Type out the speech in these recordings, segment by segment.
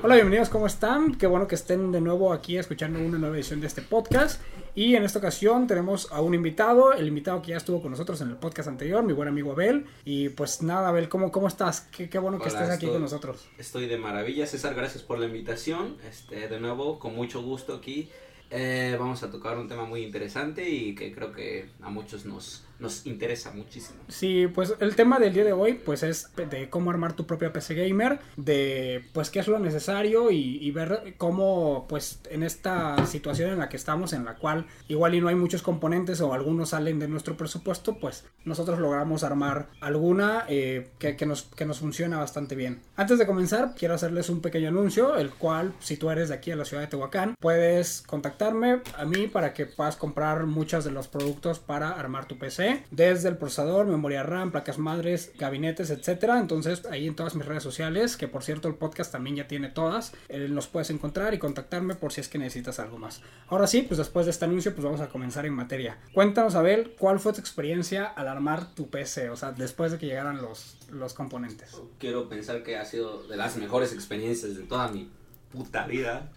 Hola, bienvenidos, ¿cómo están? Qué bueno que estén de nuevo aquí escuchando una nueva edición de este podcast. Y en esta ocasión tenemos a un invitado, el invitado que ya estuvo con nosotros en el podcast anterior, mi buen amigo Abel. Y pues nada, Abel, ¿cómo, cómo estás? Qué, qué bueno que estés aquí estoy- con nosotros. Estoy de maravilla, César, gracias por la invitación. Este, de nuevo, con mucho gusto aquí. Eh, vamos a tocar un tema muy interesante y que creo que a muchos nos, nos interesa muchísimo. Sí, pues el tema del día de hoy pues es de cómo armar tu propia PC gamer, de pues qué es lo necesario y, ver cómo pues en esta situación en la que estamos, en la cual igual y no hay muchos componentes o algunos salen de nuestro presupuesto, pues nosotros logramos armar alguna eh, que nos, que nos funciona bastante bien. Antes de comenzar, quiero hacerles un pequeño anuncio, el cual si tú eres de aquí a la ciudad de Tehuacán, puedes contactarme a mí para que puedas comprar muchos de los productos para armar tu PC, desde el procesador, memoria RAM, placas madres, gabinetes, etcétera. Entonces, ahí en todas mis redes sociales, que por cierto el podcast también ya tiene todas, eh, nos puedes encontrar y contactarme por si es que necesitas algo más. Ahora sí, pues después de este anuncio, pues vamos a comenzar en materia. Cuéntanos, Abel, ¿cuál fue tu experiencia al armar tu PC? O sea, después de que llegaran los, los componentes. Quiero pensar que ha sido de las mejores experiencias de toda mi puta vida.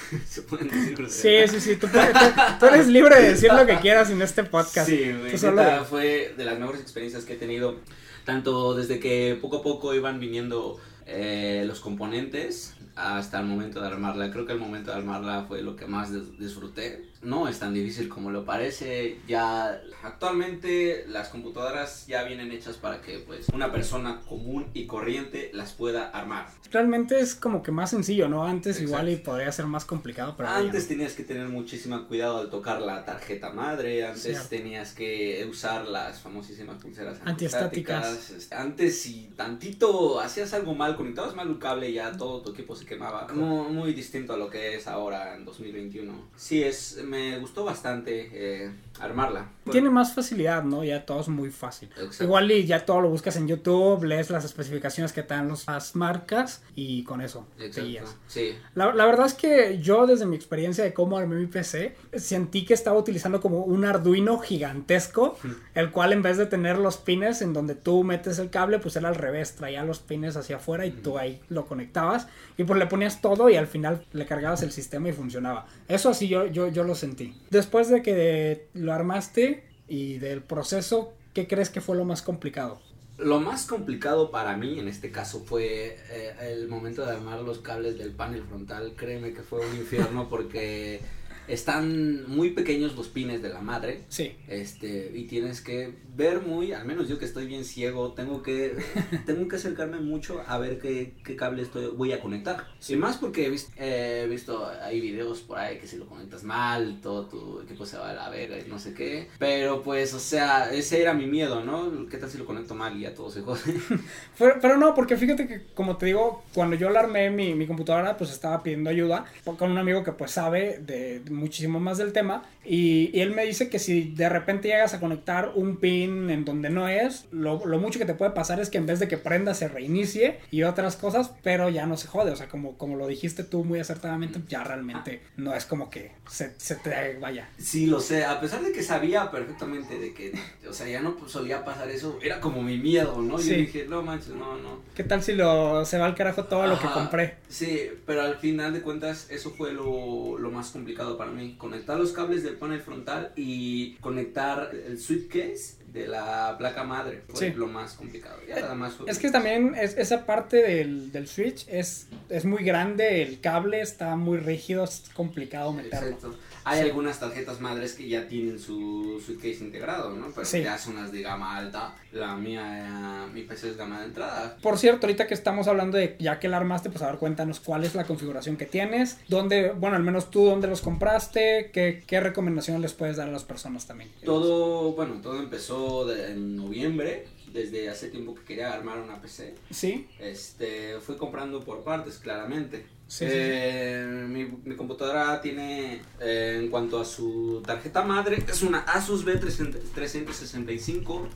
Se pueden decir groserías? Sí, sí, sí, tú, puedes- tú- tú eres libre de decir lo que quieras en este podcast. Sí, güey, solo- fue de las mejores experiencias que he tenido, tanto desde que poco a poco iban viniendo eh, los componentes hasta el momento de armarla. Creo que el momento de armarla fue lo que más dis- disfruté. No es tan difícil como lo parece. Ya actualmente las computadoras ya vienen hechas para que pues una persona común y corriente las pueda armar. Realmente es como que más sencillo, ¿no? Antes Exacto. igual y podría ser más complicado, pero ya Antes no. tenías que tener muchísimo cuidado al tocar la tarjeta madre, antes Cierto. tenías que usar las famosísimas pulseras Antiestáticas. Antes si tantito hacías algo mal, conectabas mal un cable ya todo tu equipo se quemaba. Muy, distinto a lo que es ahora en 2021. Sí, es, me gustó bastante eh, armarla. Tiene más facilidad, ¿no? Ya todo es muy fácil. Exacto. Igual y ya todo lo buscas en YouTube, lees las especificaciones que te dan las marcas y con eso te guías. Sí. La, la verdad es que yo desde mi experiencia de cómo armé mi PC, sentí que estaba utilizando como un Arduino gigantesco, el cual en vez de tener los pines en donde tú metes el cable, pues era al revés, traía los pines hacia afuera y tú ahí lo conectabas y pues le ponías todo y al final le cargabas el sistema y funcionaba. Eso así yo, yo, yo lo sentí. Después de que lo armaste y del proceso, ¿qué crees que fue lo más complicado? Lo más complicado para mí en este caso fue eh, el momento de armar los cables del panel frontal. Créeme que fue un infierno porque están muy pequeños los pines de la madre. Sí. Este, y tienes que ver muy, al menos yo que estoy bien ciego, tengo que, tengo que acercarme mucho a ver qué, qué cable estoy, voy a conectar. Y más porque he visto, he visto, hay videos por ahí que si lo conectas mal, todo tu equipo se va a la verga y no sé qué. Pero pues, o sea, ese era mi miedo, ¿no? ¿Qué tal si lo conecto mal y ya todo se jode? Pero, pero no, porque fíjate que, como te digo, cuando yo la armé mi, mi computadora, pues estaba pidiendo ayuda con un amigo que pues sabe de muchísimo más del tema. Y, y él me dice que si de repente llegas a conectar un pin en donde no es, lo, lo mucho que te puede pasar es que en vez de que prenda se reinicie y otras cosas, pero ya no se jode. O sea, como, como lo dijiste tú muy acertadamente, ya realmente no es como que se, se te vaya. Sí, lo sé, a pesar de que sabía perfectamente de que, o sea, ya no solía pasar eso, era como mi miedo, ¿no? Sí. Yo dije, no manches, no, no. ¿Qué tal si lo, se va al carajo todo lo que Ajá. compré? Sí, pero al final de cuentas eso fue lo, lo más complicado para mí. Conectar los cables del panel frontal y conectar el suitcase de la placa madre fue Sí. lo más complicado. Ya nada más fue- Es que también es, esa parte del, del Switch es, es muy grande, el cable está muy rígido, es complicado meterlo. Exacto. Hay Sí. algunas tarjetas madres que ya tienen su suitcase integrado, ¿no? Pero Sí. ya son las de gama alta. La mía, mi PC es gama de entrada. Por cierto, ahorita que estamos hablando de ya que la armaste, pues a ver, cuéntanos cuál es la configuración que tienes, dónde, bueno, al menos tú, dónde los compraste, qué, qué recomendaciones les puedes dar a las personas también. Todo, bueno, todo empezó de- en noviembre, desde hace tiempo que quería armar una PC. Sí, Este, fui comprando por partes, claramente. Sí, sí, Eh, Mi, mi computadora tiene, eh, en cuanto a su tarjeta madre, es una Asus B365,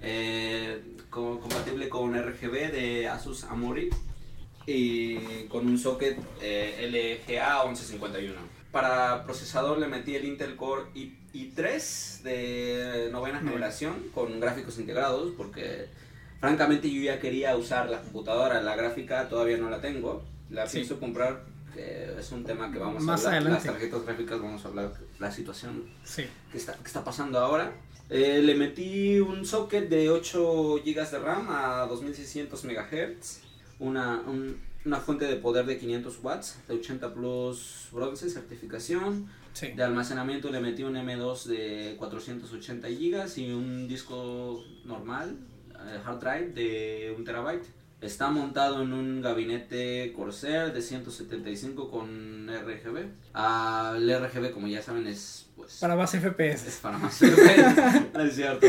eh, co- compatible con RGB de Asus Amori y con un socket eh, LGA 1151. Para procesador le metí el Intel Core i, i3 de novena bien. generación con gráficos integrados porque francamente yo ya quería usar la computadora, la gráfica todavía no la tengo. la Sí. pienso comprar, que es un tema que vamos Más a hablar. adelante. Las tarjetas gráficas vamos a hablar la situación Sí. que está, que está pasando ahora. Eh, le metí un socket de 8 GB de RAM a 2600 MHz, una, un- una fuente de poder de 500 watts, de 80 plus bronce, certificación. Sí. De almacenamiento le metí un M2 de 480 GB y un disco normal, eh, hard drive de 1 terabyte. Está montado en un gabinete Corsair de 175 con RGB. Ah, el RGB, como ya saben, es pues Para más es FPS. para más no es cierto.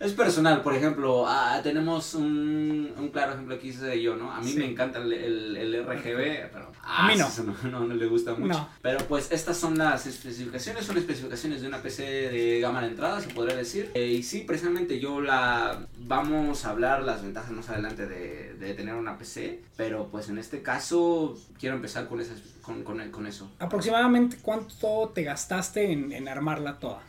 Es personal, por ejemplo, ah, tenemos un, un claro ejemplo que hice yo, ¿no? A mí Sí. me encanta el, el, el RGB, pero A mí no. no, no, no le gusta mucho. No. Pero pues estas son las especificaciones, son especificaciones de una PC de gama de entrada, se podría decir. Eh, y sí, precisamente yo la... Vamos a hablar las ventajas más adelante de, de tener una PC, pero pues en este caso quiero empezar con, esas, con, con, con eso. Aproximadamente cuánto te gastaste en, en armarla toda.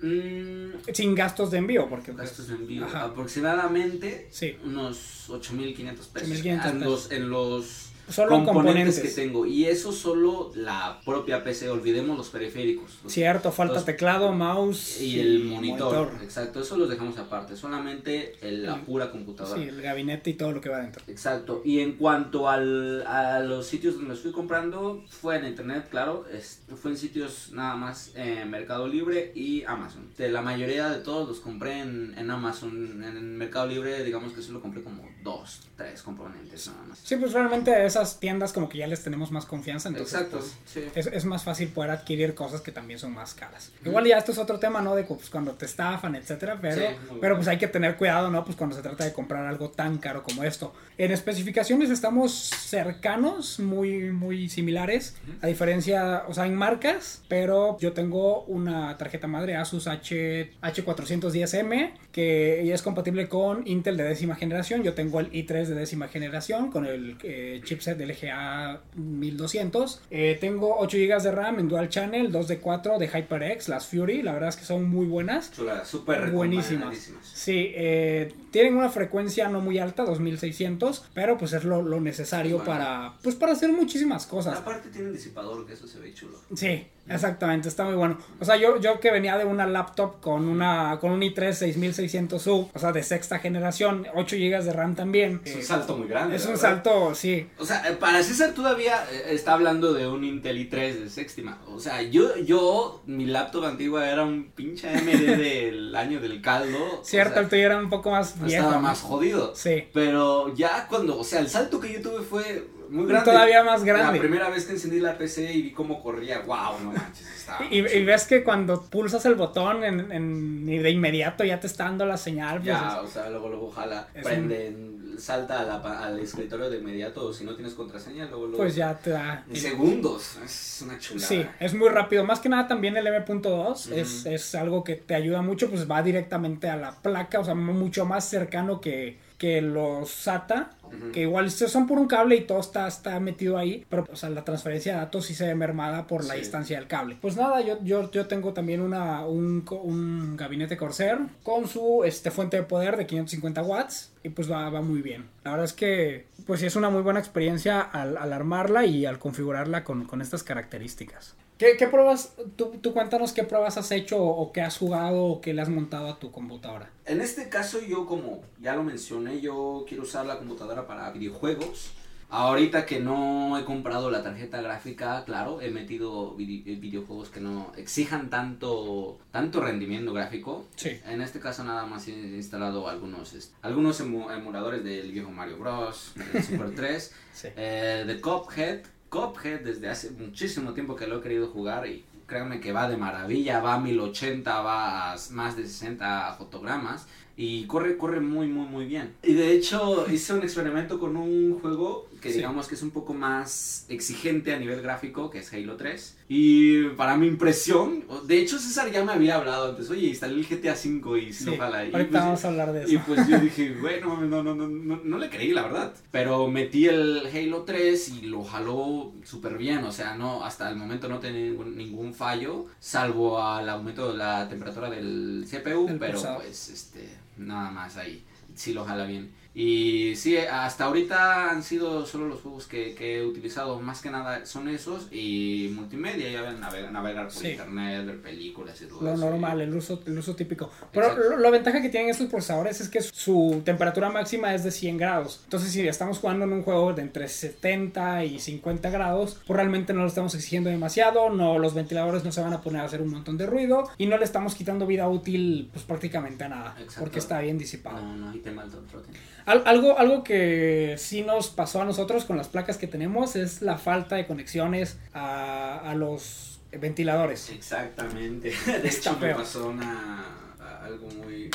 Mm, Sin gastos de envío, porque pues, Gastos de envío. Ajá. Aproximadamente Sí. unos 8.500 pesos. 8.500 en los, en los Solo en componentes, componentes. que tengo. Y eso solo la propia PC. Olvidemos los periféricos. Los- Cierto, falta los- teclado, mouse y el monitor. Exacto, eso los dejamos aparte. Solamente el- la pura computadora. Sí, el gabinete y todo lo que va dentro. Exacto. Y en cuanto al, a los sitios donde los fui comprando, fue en internet, claro. es- fue en sitios nada más eh, Mercado Libre y Amazon. De la mayoría de todos los compré en, en Amazon. En Mercado Libre, digamos que solo compré como dos, tres componentes nada más. Sí, pues realmente esas tiendas como que ya les tenemos más confianza, entonces Exacto. pues, sí. es, es más fácil poder adquirir cosas que también son más caras. Igual ya esto es otro tema, ¿no? De pues, cuando te estafan, etcétera, pero, Sí, pero bueno. pues hay que tener cuidado, ¿no? Pues cuando se trata de comprar algo tan caro como esto. En especificaciones estamos cercanos, muy, muy similares, a diferencia, o sea, en marcas, pero yo tengo una tarjeta madre Asus H, H410M que es compatible con Intel de décima generación. Yo tengo el i3 de décima generación con el eh, chipset del LGA 1200. Eh, tengo 8 GB de RAM en dual channel, 2 de 4 de HyperX, las Fury. La verdad es que son muy buenas. Chula, súper Buenísimas. Sí, eh, tienen una frecuencia no muy alta, 2600, pero pues es lo, lo necesario Bueno. para, pues para hacer muchísimas cosas. Aparte tiene un disipador, que eso se ve chulo. Sí, exactamente, está muy bueno. O sea, yo, yo que venía de una laptop con una con un i3 6600U, o sea, de sexta generación, 8 GB de RAM también. Es un salto muy grande. es un verdad. salto, sí. O sea, eh, para César todavía eh, está hablando de un Intel i3 de séptima. O sea, yo, yo, mi laptop antigua era un pinche AMD del año del caldo. o Cierto, sea, el tuyo era un poco más viejo. estaba más jodido. Sí. Pero ya cuando, o sea, el salto que yo tuve fue muy grande. Todavía más grande. La primera vez que encendí la PC y vi cómo corría, wow, no manches, estaba. Y, y ves que cuando pulsas el botón en, en- y de inmediato ya te está dando la señal, pues Ya, o sea, luego, luego jala, prende, salta a la pa- al escritorio de inmediato, o si no tienes contraseña, luego, luego. pues ya te da. En segundos, es una chulada. Sí, es muy rápido. Más que nada también el M.2 Ujú. es, es algo que te ayuda mucho, pues va directamente a la placa, o sea, mucho más cercano que, que los Ujú. que igual son por un cable y todo está, está metido ahí, pero o sea, la transferencia de datos sí se ve mermada por la Sí. distancia del cable. Pues nada, yo, yo, yo tengo también una, un, gabinete Corsair con su este, fuente de poder de 550 watts y pues va, va muy bien. La verdad es que pues sí es una muy buena experiencia al, al armarla y al configurarla con, con estas características. ¿Qué, qué pruebas, tú, tú cuéntanos qué pruebas has hecho o, o qué has jugado o qué le has montado a tu computadora? En este caso yo como ya lo mencioné, yo quiero usar la computadora para videojuegos. Ahorita que no he comprado la tarjeta gráfica, claro, he metido eh, videojuegos que no exijan tanto, tanto rendimiento gráfico. Sí. En este caso nada más he instalado algunos, algunos emu- emuladores del viejo Mario Bros, del Super 3, Sí. eh, de Cuphead. Cuphead desde hace muchísimo tiempo que lo he querido jugar y créanme que va de maravilla, va a 1080, va a más de 60 fotogramas y corre, corre muy, muy, muy bien. Y de hecho hice un experimento con un juego que Sí. digamos que es un poco más exigente a nivel gráfico, que es Halo 3. Y para mi impresión, de hecho César ya me había hablado antes, oye, instalé el GTA V y si Sí. Y ahorita pues, vamos a hablar de eso. y pues yo dije, bueno, no, no, no, no, no le creí, la verdad. Pero metí el Halo 3 y lo jaló súper bien. O sea, no, hasta el momento no tenía ningún, ningún fallo, salvo al aumento de la temperatura del CPU, pero pues, este, nada más ahí. Sí lo jala bien. Y sí, hasta ahorita han sido solo los juegos que, que he utilizado, más que nada son esos y multimedia, ya ven, navegar, navegar por Sí. internet, ver películas y todo Lo eso. normal, el uso, el uso típico. Pero lo- la ventaja que tienen estos procesadores es que su temperatura máxima es de 100 grados. Entonces, si estamos jugando en un juego de entre 70 y 50 grados, pues realmente no lo estamos exigiendo demasiado, no los ventiladores no se van a poner a hacer un montón de ruido y no le estamos quitando vida útil pues prácticamente a nada, Exacto. porque está bien disipado. No, no tema del trote. Al- algo, algo que sí nos pasó a nosotros con las placas que tenemos es la falta de conexiones a, a los ventiladores. Exactamente. De hecho, me pasó una, algo muy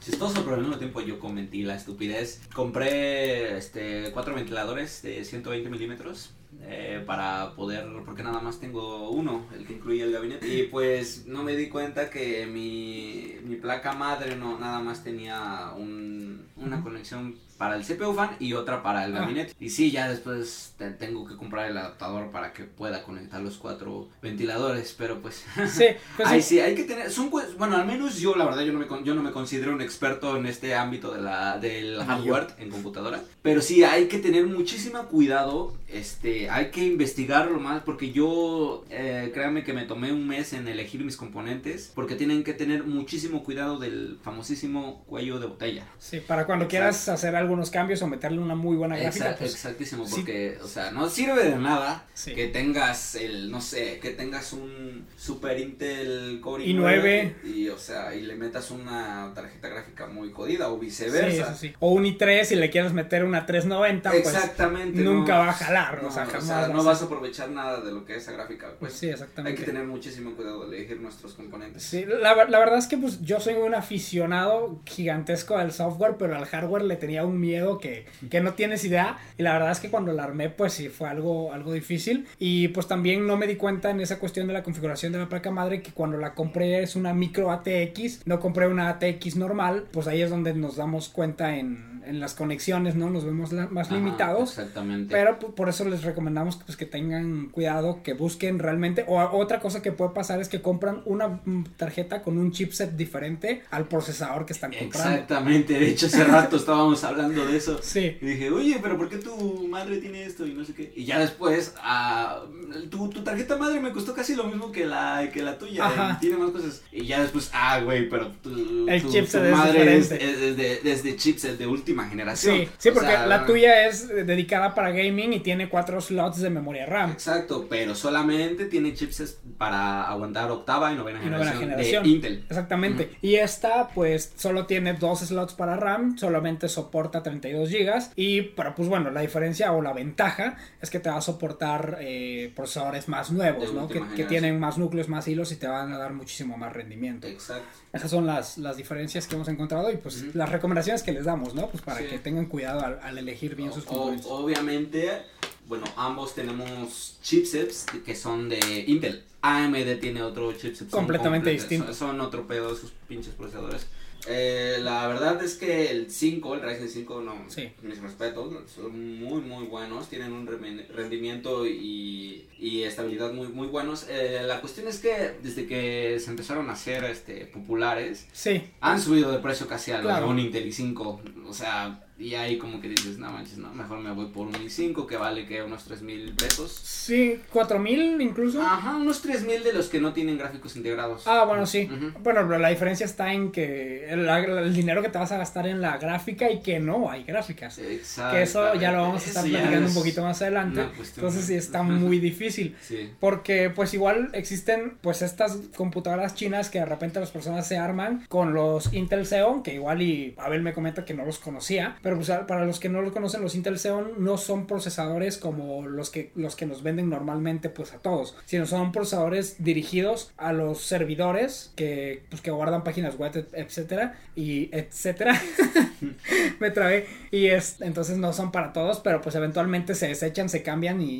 chistoso, pero al mismo tiempo yo cometí la estupidez. Compré este, cuatro ventiladores de 120 milímetros. eh, para poder, porque nada más tengo uno, el que incluye el gabinete. Y pues no me di cuenta que mi, mi placa madre no nada más tenía un- una conexión para el CPU fan y otra para el gabinete. Y sí, ya después te- tengo que comprar el adaptador para que pueda conectar los cuatro ventiladores, pero pues... Sí, pues Ay, sí. sí, hay que tener, son bueno, al menos yo la verdad yo no me yo no me considero un experto en este ámbito de la del hardware en computadora, pero sí hay que tener muchísimo cuidado, este, hay que investigarlo más porque yo eh, créanme que me tomé un mes en elegir mis componentes porque tienen que tener muchísimo cuidado del famosísimo cuello de botella. Sí, para cuando quieras hacer algunos cambios o meterle una muy buena gráfica, Exact- pues exactísimo, sí. porque, o sea, no sirve de nada Sí. que tengas el, no sé, que tengas un Super Intel Core i9 i9 y, o sea, y le metas una tarjeta gráfica muy jodida o viceversa. sí. O un i3 y le quieres meter una 390, pues Exactamente. nunca no, va a jalar, no, o sea, jamás no vas a- vas a aprovechar nada de lo que es esa gráfica. Pues sí, hay exactamente. que tener muchísimo cuidado de elegir nuestros componentes. Sí, la, la verdad es que pues yo soy un aficionado gigantesco al software, pero al hardware le tenía un miedo que, que no tienes idea. Y la verdad es que cuando la armé, pues sí fue algo, algo difícil. Y pues también no me di cuenta en esa cuestión de la configuración de la placa madre que cuando la compré es una micro ATX, no compré una ATX normal, pues ahí es donde nos damos cuenta en, en las conexiones, ¿no? Nos vemos la- más Ajá, limitados. Exactamente. Pero por eso les recomendamos que, pues, que tengan cuidado, que busquen realmente. O otra cosa que puede pasar es que compran una mm, tarjeta con un chipset diferente al procesador que están comprando. Exactamente, de hecho hace rato estábamos hablando de eso. Sí. Y dije, oye, pero ¿por qué tu madre tiene esto? Y no sé qué. Y ya después, ah, tu, tu tarjeta madre me costó casi lo mismo que la, que la tuya. Ajá. y tiene más cosas. Y ya después, ah, güey, pero tu, El tu- chipset tu madre es, es de, es de chipset de última generación. Sí, sí, porque sea, la tuya es eh, dedicada para gaming y tiene cuatro slots de memoria RAM. Exacto, pero solamente tiene chipsets para aguantar octava y novena Y novena generación, generación. de Intel. Exactamente. Y esta, pues, solo tiene dos slots para RAM, solamente soporta 32 GB. Y, pero, pues bueno, la diferencia o la ventaja es que te va a soportar eh, procesadores más nuevos, ¿no? Que, tienen más núcleos, más hilos y te van a dar muchísimo más rendimiento. Exacto. Esas son las, las diferencias que hemos encontrado y, pues, las recomendaciones que les damos, ¿no? Pues para Sí. que tengan cuidado al, al elegir bien sus O- componentes. obviamente, bueno, ambos tenemos chipsets que son de Intel. AMD tiene otro chipset. Completamente comple- distinto. Son, son otro pedo sus pinches procesadores. Eh, la verdad es que el 5, el Ryzen 5, no, Sí. mis respetos, son muy, muy buenos, tienen un rendimiento y, y estabilidad muy, muy buenos. Eh, la cuestión es que desde que se empezaron a hacer este, populares, Sí, han subido de precio casi a Claro. un Intel i5. O sea, y ahí como que dices, no manches, no, mejor me voy por un i5 que vale que unos 3 mil pesos. sí, 4000 incluso. Ajá, unos 3 mil de los que no tienen gráficos integrados. Ah, bueno, sí. Bueno, pero la diferencia está en que el, dinero que te vas a gastar en la gráfica y que no hay gráficas. Exacto. Que eso ya lo vamos a estar Eso platicando es un poquito más adelante. Entonces sí está muy difícil. Sí. Porque pues igual existen pues estas computadoras chinas que de repente las personas se arman con los Intel Xeon, que igual y Abel me comenta que no los conocía, pero pues para los que no los conocen los Intel Xeon no son procesadores como los que los que nos venden normalmente pues a todos, sino son procesadores dirigidos a los servidores que pues que guardan páginas web et- etcétera y etcétera. me trabé y es entonces no son para todos, pero pues eventualmente se desechan, se cambian y,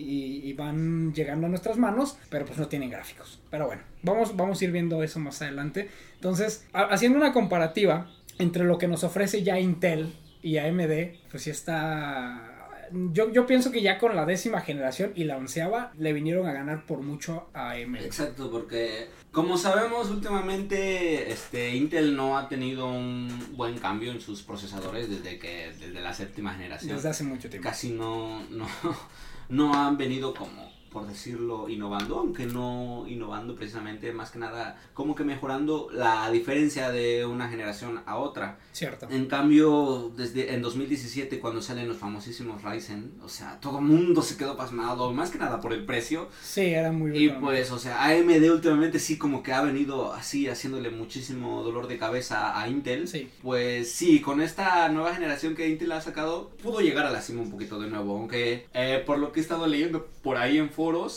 y- van llegando a nuestras manos, pero pues no tienen gráficos. Pero bueno, vamos, vamos a ir viendo eso más adelante. Entonces, ha- haciendo una comparativa entre lo que nos ofrece ya Intel y AMD, pues sí está yo, yo pienso que ya con la décima generación y la onceava le vinieron a ganar por mucho a AMD. Exacto, porque como sabemos últimamente este Intel no ha tenido un buen cambio en sus procesadores desde que desde la séptima generación. Desde hace mucho tiempo. Casi no no no han venido como por decirlo, innovando, aunque no innovando precisamente, más que nada, como que mejorando la diferencia de una generación a otra. Cierto. En cambio, desde en 2017, cuando salen los famosísimos Ryzen, o sea, todo el mundo se quedó pasmado, más que nada por el precio. Sí, era muy Y pues, o sea, AMD últimamente sí como que ha venido así, haciéndole muchísimo dolor de cabeza a Intel. Sí. Pues sí, con esta nueva generación que Intel ha sacado, pudo llegar a la cima un poquito de nuevo, aunque eh, por lo que he estado leyendo por ahí en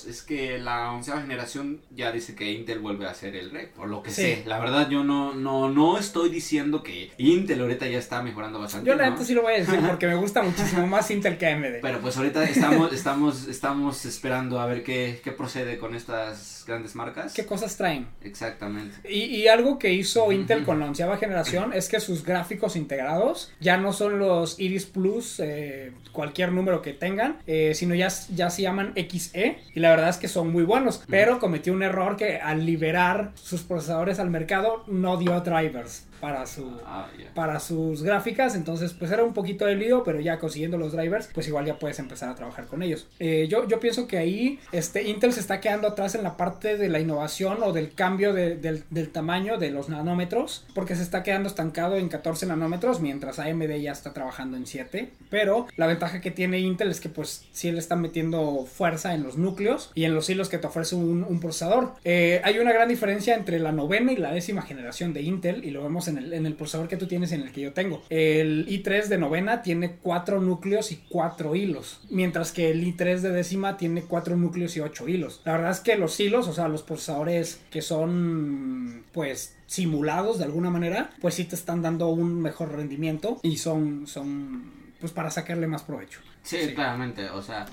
es que la onceava generación ya dice que Intel vuelve a ser el rey, por lo que sé. La verdad yo no, no, no estoy diciendo que Intel ahorita ya está mejorando bastante. Yo la neta sí lo voy a decir porque me gusta muchísimo más Intel que AMD. Pero pues ahorita estamos, estamos, estamos esperando a ver qué, qué procede con estas grandes marcas. ¿Qué cosas traen? Exactamente. Y, y algo que hizo Intel con la onceava generación es que sus gráficos integrados ya no son los Iris Plus, eh, cualquier número que tengan, eh, sino ya, ya se llaman XE y la verdad es que son muy buenos, pero cometió un error que al liberar sus procesadores al mercado no dio drivers para su Ah, para sus gráficas entonces pues era un poquito de lío pero ya consiguiendo los drivers pues igual ya puedes empezar a trabajar con ellos. Eh, yo, yo pienso que ahí este Intel se está quedando atrás en la parte de la innovación o del cambio de- del, del tamaño de los nanómetros porque se está quedando estancado en 14 nanómetros mientras AMD ya está trabajando en 7 pero la ventaja que tiene Intel es que pues sí le está metiendo fuerza en los núcleos y en los hilos que te ofrece un, un procesador. Eh, hay una gran diferencia entre la novena y la décima generación de Intel y lo vemos en el, en el procesador que tú tienes y en el que yo tengo. El i3 de novena tiene cuatro núcleos y cuatro hilos, mientras que el i3 de décima tiene cuatro núcleos y ocho hilos. La verdad es que los hilos, o sea, los procesadores que son, pues, simulados de alguna manera, pues sí te están dando un mejor rendimiento y son, son, pues, para sacarle más provecho. Sí, Sí. claramente, o sea,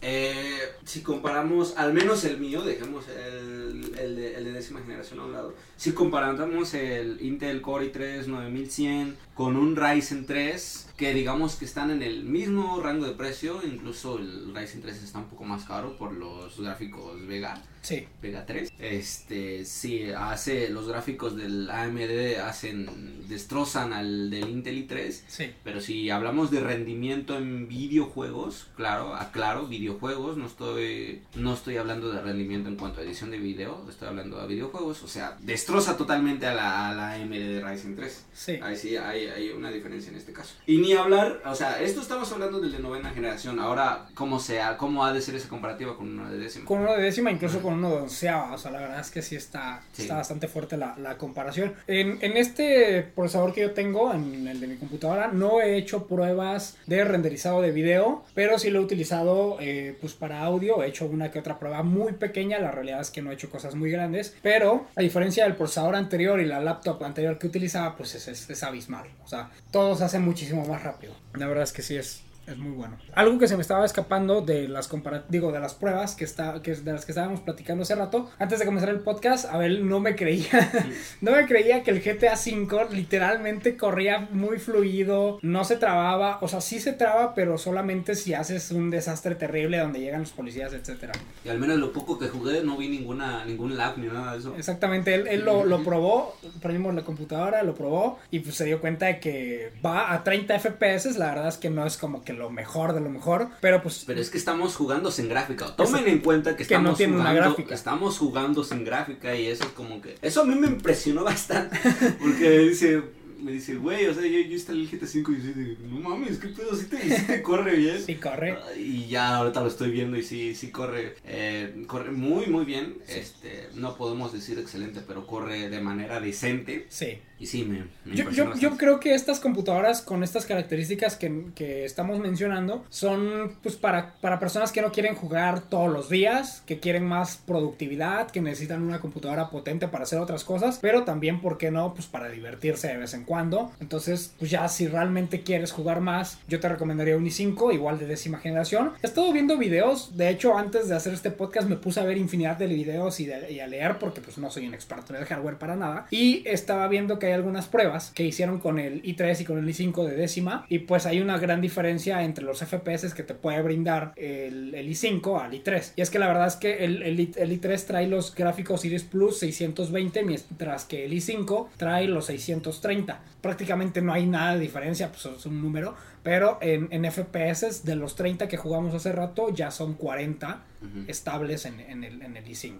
eh, si comparamos, al menos el mío, dejemos el, el, de, el de décima generación a un lado, si comparamos el Intel Core i3 9100 con un Ryzen 3, que digamos que están en el mismo rango de precio, incluso el Ryzen 3 está un poco más caro por los gráficos Vega. Sí. Vega 3. Este, sí, hace los gráficos del AMD hacen destrozan al del Intel i3, Sí. pero si hablamos de rendimiento en videojuegos, claro, aclaro, videojuegos, no estoy no estoy hablando de rendimiento en cuanto a edición de video, estoy hablando de videojuegos, o sea, destroza totalmente a la, a la AMD de Ryzen 3. Sí. Ahí sí hay, hay una diferencia en este caso. Y ni hablar, o sea, esto estamos hablando del de novena generación, ahora cómo sea, cómo ha de ser esa comparativa con una de décima. Con uno de décima, incluso con uno de onceava. O sea, la verdad es que sí está, Sí. está bastante fuerte la, la comparación. En, en este procesador que yo tengo, en el de mi computadora, no he hecho pruebas de renderizado de video, pero sí lo he utilizado eh, pues para audio. He hecho una que otra prueba muy pequeña. La realidad es que no he hecho cosas muy grandes. Pero a diferencia del procesador anterior y la laptop anterior que utilizaba, pues es, es, es abismal. O sea, todo se hace muchísimo más rápido. La verdad es que sí es, es muy bueno. Algo que se me estaba escapando de las digo, de las pruebas que está, que de las que estábamos platicando hace rato, antes de comenzar el podcast, Abel no me creía, no me creía que el GTA V literalmente corría muy fluido, no se trababa, o sea, sí se traba, pero solamente si haces un desastre terrible donde llegan los policías, etcétera. Y al menos lo poco que jugué no vi ninguna ningún lag ni nada de eso. Exactamente, él, él lo, lo probó, prendimos la computadora, lo probó y pues se dio cuenta de que va a 30 FPS, la verdad es que no es como que lo mejor de lo mejor, pero pues Pero es que estamos jugando sin gráfica. Tomen en cuenta que Que no estamos tiene una jugando, gráfica. estamos jugando sin gráfica y eso es como que eso a mí me impresionó bastante porque dice me dice, güey, o sea, yo, yo instalé el GTA 5 y yo de, no mames, qué pedo, sí te, sí te corre bien. sí corre. Ah, Y ya ahorita lo estoy viendo y sí, sí corre, eh, corre muy, muy bien. Este, no podemos decir excelente, pero corre de manera decente. Sí. Y sí, me, me Yo, yo, yo creo que estas computadoras con estas características que, que estamos mencionando son pues para, para personas que no quieren jugar todos los días, que quieren más productividad, que necesitan una computadora potente para hacer otras cosas, pero también, ¿por qué no? Pues para divertirse de vez en cuando. Entonces, pues ya si realmente quieres jugar más, yo te recomendaría un i5, igual de décima generación. He estado viendo videos, de hecho, antes de hacer este podcast me puse a ver infinidad de videos y, a leer porque pues no soy un experto en el hardware para nada. Y estaba viendo que hay algunas pruebas que hicieron con el i3 y con el i5 de décima y pues hay una gran diferencia entre los FPS que te puede brindar el, el i5 al i3. Y es que la verdad es que el i3 trae los gráficos Iris Plus 620 mientras que el i5 trae los 630. Prácticamente no hay nada de diferencia, pues es un número, pero en, en FPS de los 30 que jugamos hace rato ya son 40 estables en, en, el, en el i5.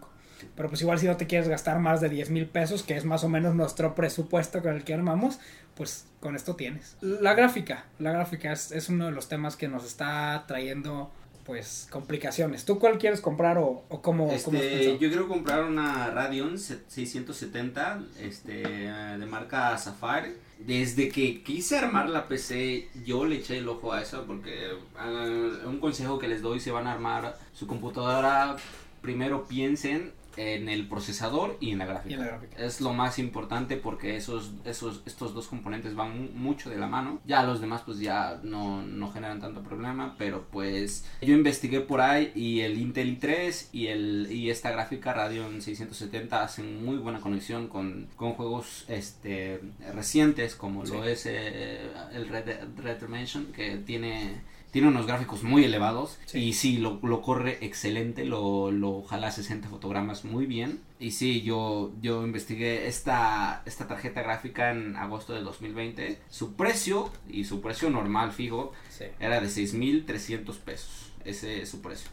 Pero pues igual si no te quieres gastar más de 10 mil pesos, que es más o menos nuestro presupuesto con el que armamos, pues con esto tienes. La gráfica, la gráfica es, es uno de los temas que nos está trayendo pues complicaciones. ¿Tú cuál quieres comprar o, o cómo, este, cómo has pensado? Yo quiero comprar una Radeon 670 este, de marca Sapphire. Desde que quise armar la PC, yo le eché el ojo a eso porque uh, un consejo que les doy, si van a armar su computadora, primero piensen en el procesador y en la gráfica. Y en la gráfica. Es lo más importante porque esos, esos, estos dos componentes van mu- mucho de la mano. Ya los demás pues ya no, no generan tanto problema, pero pues yo investigué por ahí y el Intel i3 y, el, y esta gráfica Radeon 670 hacen muy buena conexión con, con juegos este, recientes como Sí. lo es eh, el Red Red Redemption que tiene tiene unos gráficos muy elevados Sí. y sí, lo, lo corre excelente, lo, lo jala a 60 fotogramas muy bien. Y sí, yo, yo investigué esta, esta tarjeta gráfica en agosto del 2020. Su precio, y su precio normal fijo, Sí. era de 6.300 pesos. Ese es su precio.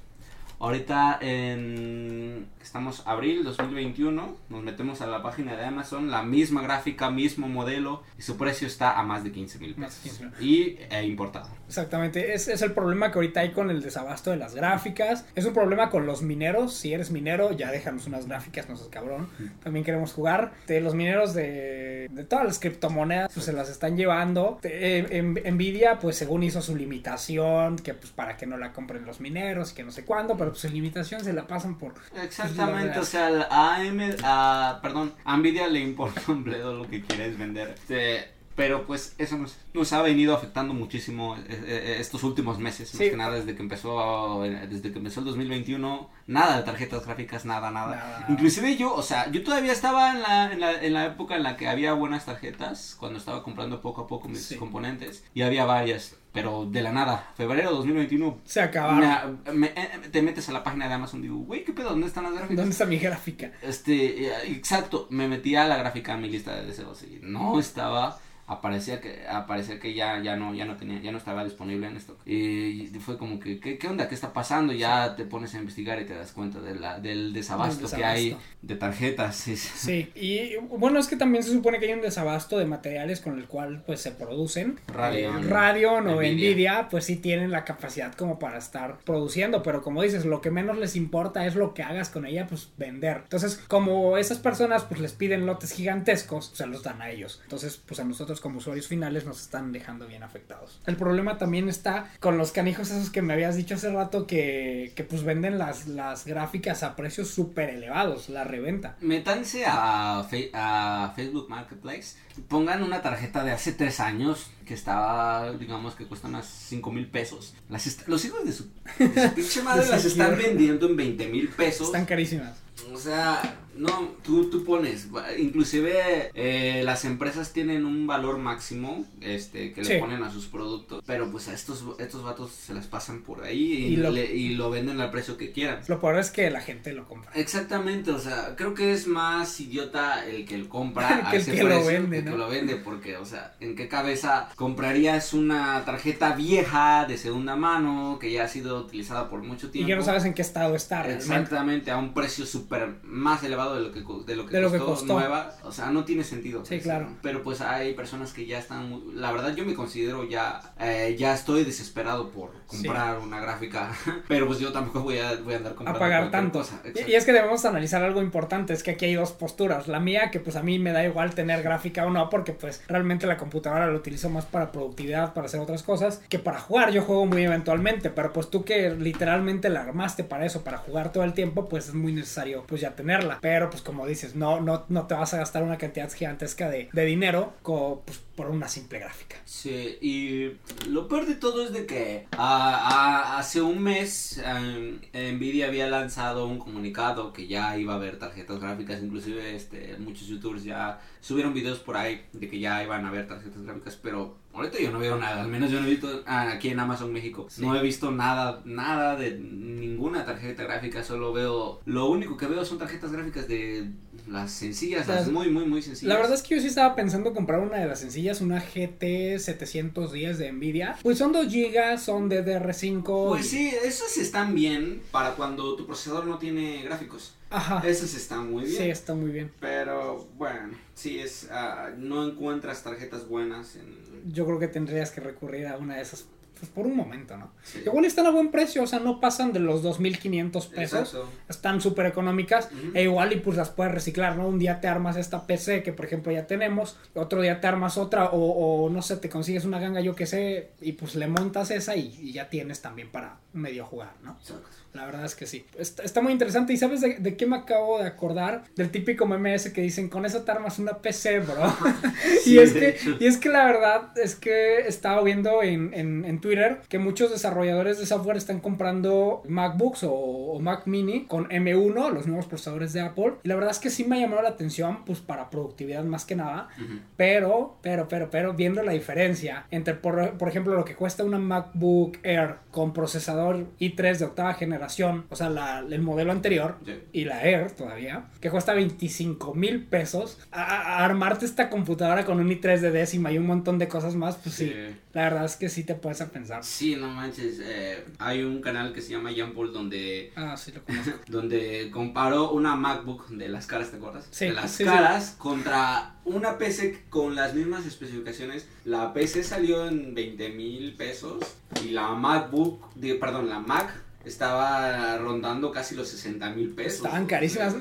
Ahorita en estamos abril 2021, nos metemos a la página de Amazon, la misma gráfica, mismo modelo y su precio está a más de 15 mil de pesos 15,000. y e importado. Exactamente, es, es el problema que ahorita hay con el desabasto de las gráficas. Es un problema con los mineros. Si eres minero, ya déjanos unas gráficas, no seas cabrón. También queremos jugar. De los mineros de, de todas las criptomonedas, pues se las están llevando. Te- eh, en- Nvidia, pues según hizo su limitación, que pues para que no la compren los mineros, que no sé cuándo, pero pues su limitación se la pasan por. Exactamente, o Pues, sea, a AM, a, perdón, a Nvidia le importa un bledo lo que quieres vender. Este, pero pues eso nos, nos ha venido afectando muchísimo eh, eh, estos últimos meses, más Sí. que nada desde que empezó eh, desde que empezó el 2021, nada de tarjetas gráficas, nada, nada. Nada. Inclusive yo, o sea, yo todavía estaba en la, en la, en la época en la que había buenas tarjetas, cuando estaba comprando poco a poco mis Sí. componentes, y había varias, pero de la nada, febrero de 2021 Se acabaron. me- me- eh, te metes a la página de Amazon y digo, güey, ¿qué pedo? ¿Dónde están las gráficas? ¿Dónde está mi gráfica? Este, eh, exacto, me metí a la gráfica a mi lista de deseos y no estaba, aparecía que, aparecía que ya, ya no, ya no tenía, ya no estaba disponible en esto. Y fue como que, ¿qué, qué onda? ¿Qué está pasando? Ya te pones a investigar y te das cuenta de la, del desabasto, que hay de tarjetas. sí, y bueno, es que también se supone que hay un desabasto de materiales con el cual pues se producen. Radeon, Eh, Radeon o Nvidia. Nvidia, pues sí tienen la capacidad como para estar produciendo, pero como dices, lo que menos les importa es lo que hagas con ella, pues vender. Entonces, como esas personas pues les piden lotes gigantescos, se los dan a ellos. Entonces, pues a nosotros como usuarios finales nos están dejando bien afectados. El problema también está con los canijos esos que me habías dicho hace rato que, que pues venden las, las gráficas a precios súper elevados, la reventa. Métanse a, Facebook Marketplace, pongan una tarjeta de hace tres años que estaba, digamos que cuesta unas 5 mil pesos. Las los hijos de su, de su pinche madre las están vendiendo en 20 mil pesos. Están carísimas. O sea, no, tú, tú pones, inclusive eh, las empresas tienen un valor máximo este, que Sí. le ponen a sus productos, pero pues a estos, estos vatos se las pasan por ahí y, Y lo- le- y lo venden al precio que quieran. Lo peor es que la gente lo compra. Exactamente, o sea, creo que es más idiota el que lo compra a Que el que lo vende, ¿no? que lo vende, porque, o sea, ¿en qué cabeza comprarías una tarjeta vieja de segunda mano que ya ha sido utilizada por mucho Y tiempo? que no sabes en qué estado está realmente. Exactamente, a un precio súper más elevado de lo que, de lo que, De lo que costó, costó. nueva. O sea, no tiene sentido. Sí, claro. Pero pues hay personas que ya están muy... La verdad yo me considero ya... eh, ya estoy desesperado por comprar una gráfica. pero pues yo tampoco voy a, voy a andar a comprando pagar cualquier tanto. cosa. Y, y es que debemos analizar algo importante, es que aquí hay dos posturas. La mía, que pues a mí me da igual tener gráfica o no, porque pues realmente la computadora la utilizo más para productividad, para hacer otras cosas, que para jugar. Yo juego muy eventualmente, pero pues tú que literalmente la armaste para eso, para jugar todo el tiempo, pues es muy necesario pues ya tenerla. Pero pues como dices, no, no, no te vas a gastar una cantidad gigantesca de, de dinero pues, por una simple gráfica. Sí, y lo peor de todo es de que hace un mes Nvidia había lanzado un comunicado que ya iba a haber tarjetas gráficas, inclusive este, muchos youtubers ya subieron videos por ahí de que ya iban a haber tarjetas gráficas, pero ahorita yo no veo nada, al menos yo no he visto aquí en Amazon México, no he visto nada, nada de ninguna tarjeta gráfica, solo veo, lo único que veo son tarjetas gráficas de las sencillas, las, muy, muy, muy sencillas. La verdad es que yo sí estaba pensando comprar una de las sencillas, una GT 710 de Nvidia, pues son 2 GB, son DDR5. Pues sí, esas están bien para cuando tu procesador no tiene gráficos. Ajá. Esas están muy bien. Sí, está muy bien. Pero bueno, sí es, ah, no encuentras tarjetas buenas en... Yo creo que tendrías que recurrir a una de esas pues por un momento, ¿no? Igual están a buen precio, o sea, no pasan de los 2.500 pesos. Están súper económicas e igual y pues las puedes reciclar, ¿no? Un día te armas esta PC que por ejemplo ya tenemos, otro día te armas otra o, no sé, te consigues una ganga, yo que sé, y pues le montas esa y, ya tienes también para medio jugar, ¿no? La verdad es que sí. Está, muy interesante. ¿Y sabes de, qué me acabo de acordar? Del típico MMS que dicen, con eso te armas una PC, bro. y, es que, y es que la verdad es que estaba viendo en, en, Twitter que muchos desarrolladores de software están comprando MacBooks o, Mac Mini con M1, los nuevos procesadores de Apple. Y la verdad es que sí me ha llamado la atención, pues para productividad más que nada. Pero, pero, pero, pero, viendo la diferencia entre, por, por ejemplo, lo que cuesta una MacBook Air con procesador i3 de octava generación o sea, el modelo anterior y la Air todavía, que cuesta 25 mil pesos, a, armarte esta computadora con un i3 de décima y un montón de cosas más, pues sí, la verdad es que sí te puedes a pensar. Sí, no manches, eh, hay un canal que se llama Paul donde... Ah, sí, lo conozco. donde comparó una MacBook de las caras, ¿te acuerdas? Sí. De las caras contra una PC con las mismas especificaciones. La PC salió en 20 mil pesos y la MacBook, perdón, la Mac estaba rondando casi los 60 mil pesos. Estaban carísimas.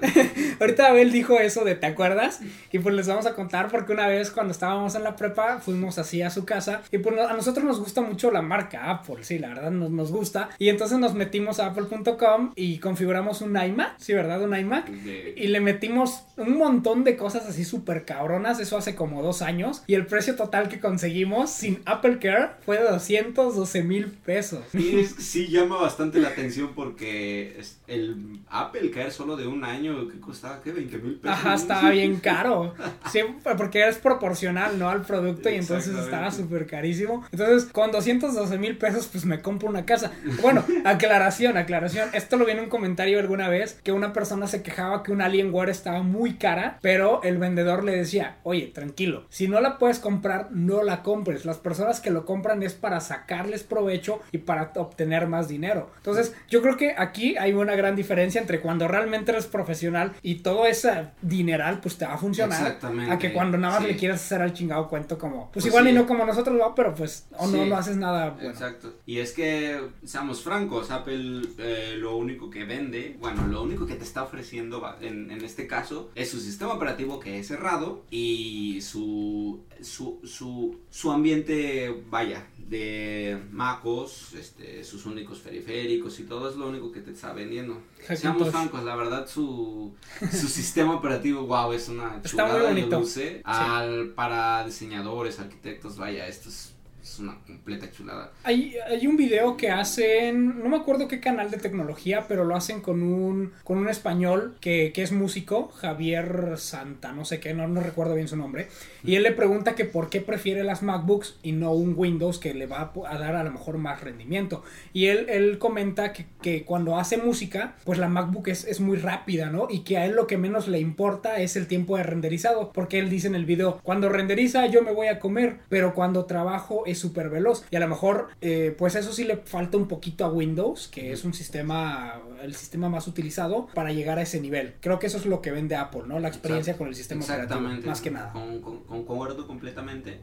Ahorita Abel dijo eso de ¿te acuerdas? Y pues les vamos a contar porque una vez cuando estábamos en la prepa fuimos así a su casa y pues a nosotros nos gusta mucho la marca Apple, sí, la verdad nos, nos gusta. Y entonces nos metimos a apple.com y configuramos un iMac, sí, ¿verdad? Un iMac. Y le metimos un montón de cosas así súper cabronas, eso hace como dos años. Y el precio total que conseguimos sin Apple Care fue de 212 mil pesos. Sí, sí llama bastante la atención porque el Apple caer solo de un año que costaba, ¿qué? 20 mil pesos. Ajá, estaba bien caro. Sí, porque es proporcional, ¿no? Al producto y entonces estaba súper carísimo. Entonces, con 212 mil pesos, pues me compro una casa. Bueno, aclaración, aclaración. Esto lo vi en un comentario alguna vez que una persona se quejaba que un Alienware estaba muy cara, pero el vendedor le decía, oye, tranquilo, si no la puedes comprar, no la compres. Las personas que lo compran es para sacarles provecho y para obtener más dinero. Entonces, yo creo que aquí hay una gran diferencia entre cuando realmente eres profesional y todo ese dineral, pues te va a funcionar. Exactamente. A que cuando nada más le quieras hacer al chingado cuento como, pues, pues igual y no como nosotros, ¿no? pero pues, o no, no haces nada. Exacto. Y es que, seamos francos, Apple eh, lo único que vende, bueno, lo único que te está ofreciendo en, en este caso es su sistema operativo que es cerrado y su, su, su, su ambiente, vaya, de MacOS, este, sus únicos periféricos y todo es lo único que te está vendiendo. Seamos francos, la verdad su, su sistema operativo, wow, es una chulada de luce. Al, para diseñadores, arquitectos, vaya, esto es es una completa chulada. Hay, hay un video que hacen, no me acuerdo qué canal de tecnología, pero lo hacen con un, con un español que, que es músico, Javier Santa, no sé qué, no, no recuerdo bien su nombre. Y él le pregunta que por qué prefiere las MacBooks y no un Windows que le va a dar a lo mejor más rendimiento. Y él, él comenta que, que cuando hace música, pues la MacBook es, es muy rápida, ¿no? Y que a él lo que menos le importa es el tiempo de renderizado. Porque él dice en el video, cuando renderiza yo me voy a comer, pero cuando trabajo es súper veloz. Y a lo mejor, eh, pues eso sí le falta un poquito a Windows, que es un sistema, el sistema más utilizado para llegar a ese nivel. Creo que eso es lo que vende Apple, ¿no? La experiencia con el sistema Exactamente. más que nada. Con, concuerdo completamente.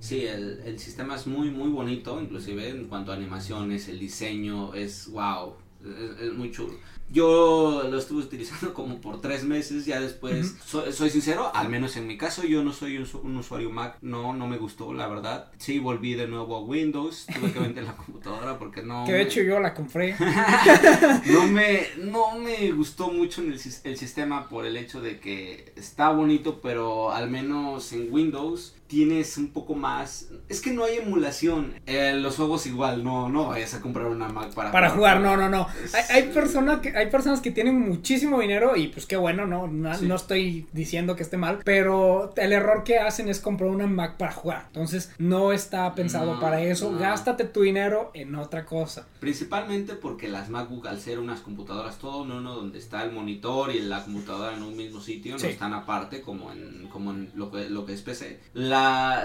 Sí, el, el, sistema es muy, muy bonito, inclusive en cuanto a animaciones, el diseño es wow, es, muy chulo. Yo lo estuve utilizando como por tres meses, ya después, soy sincero, al menos en mi caso, yo no soy un, usuario Mac, no, no me gustó, la verdad. Sí, volví de nuevo a Windows, tuve que vender la computadora porque no... Que de hecho yo la compré. no, me, no me gustó mucho el, el sistema por el hecho de que está bonito, pero al menos en Windows tienes un poco más. Es que no hay emulación. Eh, los juegos igual, no, no vayas a comprar una Mac para, para jugar. No, no, no. Hay, hay, personas que, hay personas que tienen muchísimo dinero y pues qué bueno, no, no, estoy diciendo que esté mal, pero el error que hacen es comprar una Mac para jugar. Entonces no está pensado para eso. Gástate tu dinero en otra cosa. Principalmente porque las MacBook al ser unas computadoras todo en uno donde está el monitor y la computadora en un mismo sitio, no están aparte como en, como en lo, que, lo que es PC. La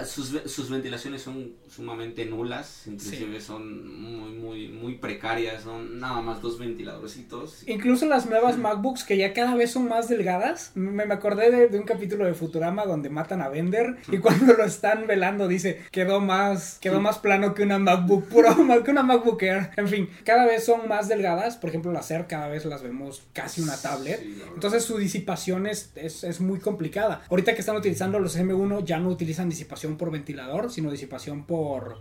sus, ventilaciones son sumamente nulas, inclusive son muy, muy, muy precarias, son nada más dos ventiladorcitos. Incluso las nuevas MacBooks que ya cada vez son más delgadas, me, me acordé de, un capítulo de Futurama donde matan a Bender y cuando lo están velando dice, quedó más, quedó más plano que una MacBook puro, que una MacBook Air. En fin, cada vez son más delgadas, por ejemplo las Air cada vez las vemos casi una tablet, entonces su disipación es, es, es muy complicada. Ahorita que están utilizando los M1 ya no utilizan disipación por ventilador, sino disipación por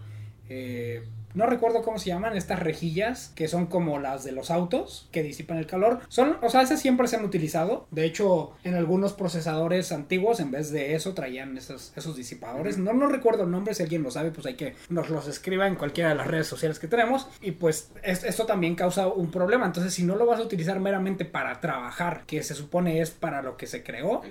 eh, no recuerdo cómo se llaman estas rejillas que son como las de los autos que disipan el calor. Son, o sea, esas siempre se han utilizado. De hecho, en algunos procesadores antiguos en vez de eso traían esos, esos disipadores. No, no recuerdo el nombre, si alguien lo sabe, pues hay que nos los escriba en cualquiera de las redes sociales que tenemos. Y pues esto también causa un problema. Entonces, si no lo vas a utilizar meramente para trabajar, que se supone es para lo que se creó,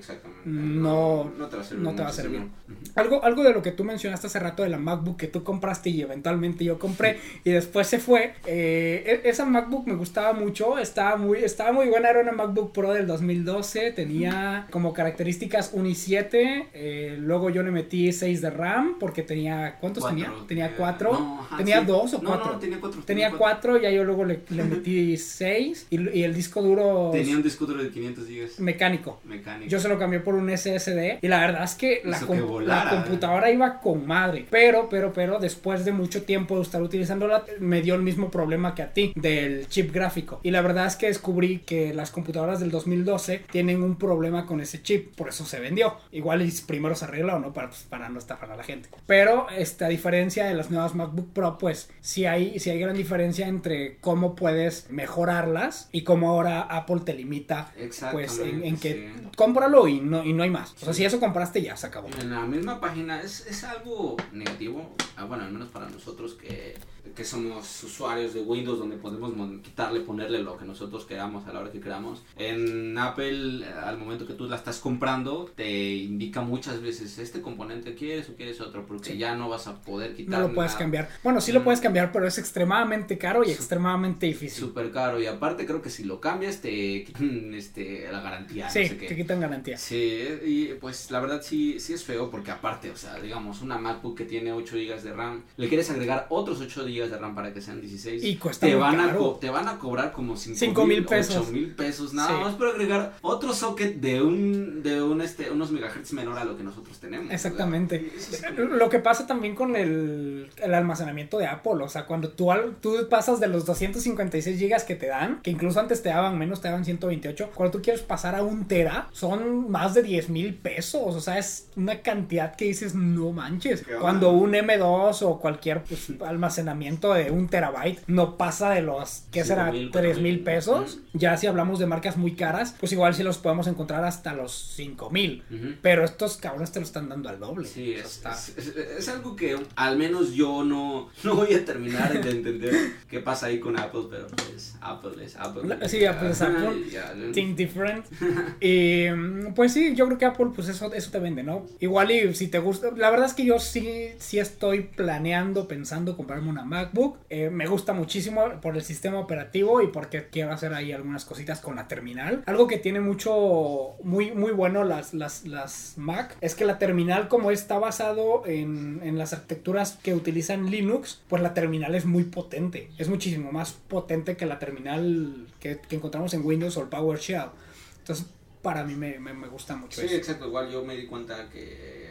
no, no, te va a servir. algo, algo de lo que tú mencionaste hace rato de la MacBook que tú compraste y eventualmente yo compré compré y después se fue. Eh, e-, esa MacBook me gustaba mucho, estaba muy, estaba muy buena, era una MacBook Pro del 2012, tenía como características un i7, eh, luego yo le metí 6 de RAM porque tenía, ¿cuántos tenía? Tenía 4, tenía 2 o 4. No, tenía 4. Tenía 4, ya yo luego le, le metí 6 y, y, el disco duro... Tenía un disco duro de 500 GB. Mecánico. Mecánico. Yo se lo cambié por un SSD y la verdad es que la, la computadora iba con madre, pero, pero, pero después de mucho tiempo de estar utilizándola me dio el mismo problema que a ti del chip gráfico. Y la verdad es que descubrí que las computadoras del 2012 tienen un problema con ese chip, por eso se vendió. Igual primero se arregla o no para, pues, para no estafar a la gente. Pero este, a diferencia de las nuevas MacBook Pro, pues sí hay, sí hay gran diferencia entre cómo puedes mejorarlas y cómo ahora Apple te limita pues en, que cómpralo y no, y no hay más. O sea, si eso compraste ya se acabó. En la misma página es, es algo negativo, ah, bueno, al menos para nosotros que it. Que somos usuarios de Windows donde podemos quitarle, ponerle lo que nosotros queramos a la hora que queramos. En Apple, al momento que tú la estás comprando, te indica muchas veces este componente quieres o quieres otro, porque ya no vas a poder quitar. No lo puedes cambiar. Bueno, sí lo puedes cambiar, pero es extremadamente caro y extremadamente difícil. Súper caro. Y aparte creo que si lo cambias te quitan este, la garantía. Sí, te quitan garantía. Sí, y pues la verdad sí, sí es feo porque aparte, o sea, digamos, una MacBook que tiene 8 GB de RAM, le quieres agregar otros 8 GB de RAM para que sean 16. Y cuesta te van A te van a cobrar como 5 mil pesos. 8 mil pesos, nada más para agregar otro socket de un, de un este, unos megahertz menor a lo que nosotros tenemos. Exactamente. Lo que pasa también con el, el, almacenamiento de Apple, o sea, cuando tú, tú pasas de los 256 gigas que te dan, que incluso antes te daban menos, te daban 128, cuando tú quieres pasar a un tera, son más de 10 mil pesos, o sea, es una cantidad que dices, no manches. Cuando un M2 o cualquier pues, almacenamiento de un terabyte no pasa de los, ¿qué será? Tres mil pesos. Ya si hablamos de marcas muy caras, pues igual si los podemos encontrar hasta los cinco mil. Pero estos cabrones te lo están dando al doble. Sí, es, es, algo que al menos yo no, no voy a terminar de entender qué pasa ahí con Apple, pero pues Apple es Apple. Sí, Apple es Apple. Think different. y pues sí, yo creo que Apple, pues eso, eso te vende, ¿no? Igual y si te gusta, la verdad es que yo sí, sí estoy planeando, pensando comprarme una Mac MacBook. Eh, me gusta muchísimo por el sistema operativo y porque quiero hacer ahí algunas cositas con la terminal. Algo que tiene mucho, muy, muy bueno las, las, las Mac es que la terminal como está basado en, en las arquitecturas que utilizan Linux, pues la terminal es muy potente. Es muchísimo más potente que la terminal que, que encontramos en Windows o el PowerShell. Entonces, para mí me, me, me gusta mucho. Sí, exacto. Igual yo me di cuenta que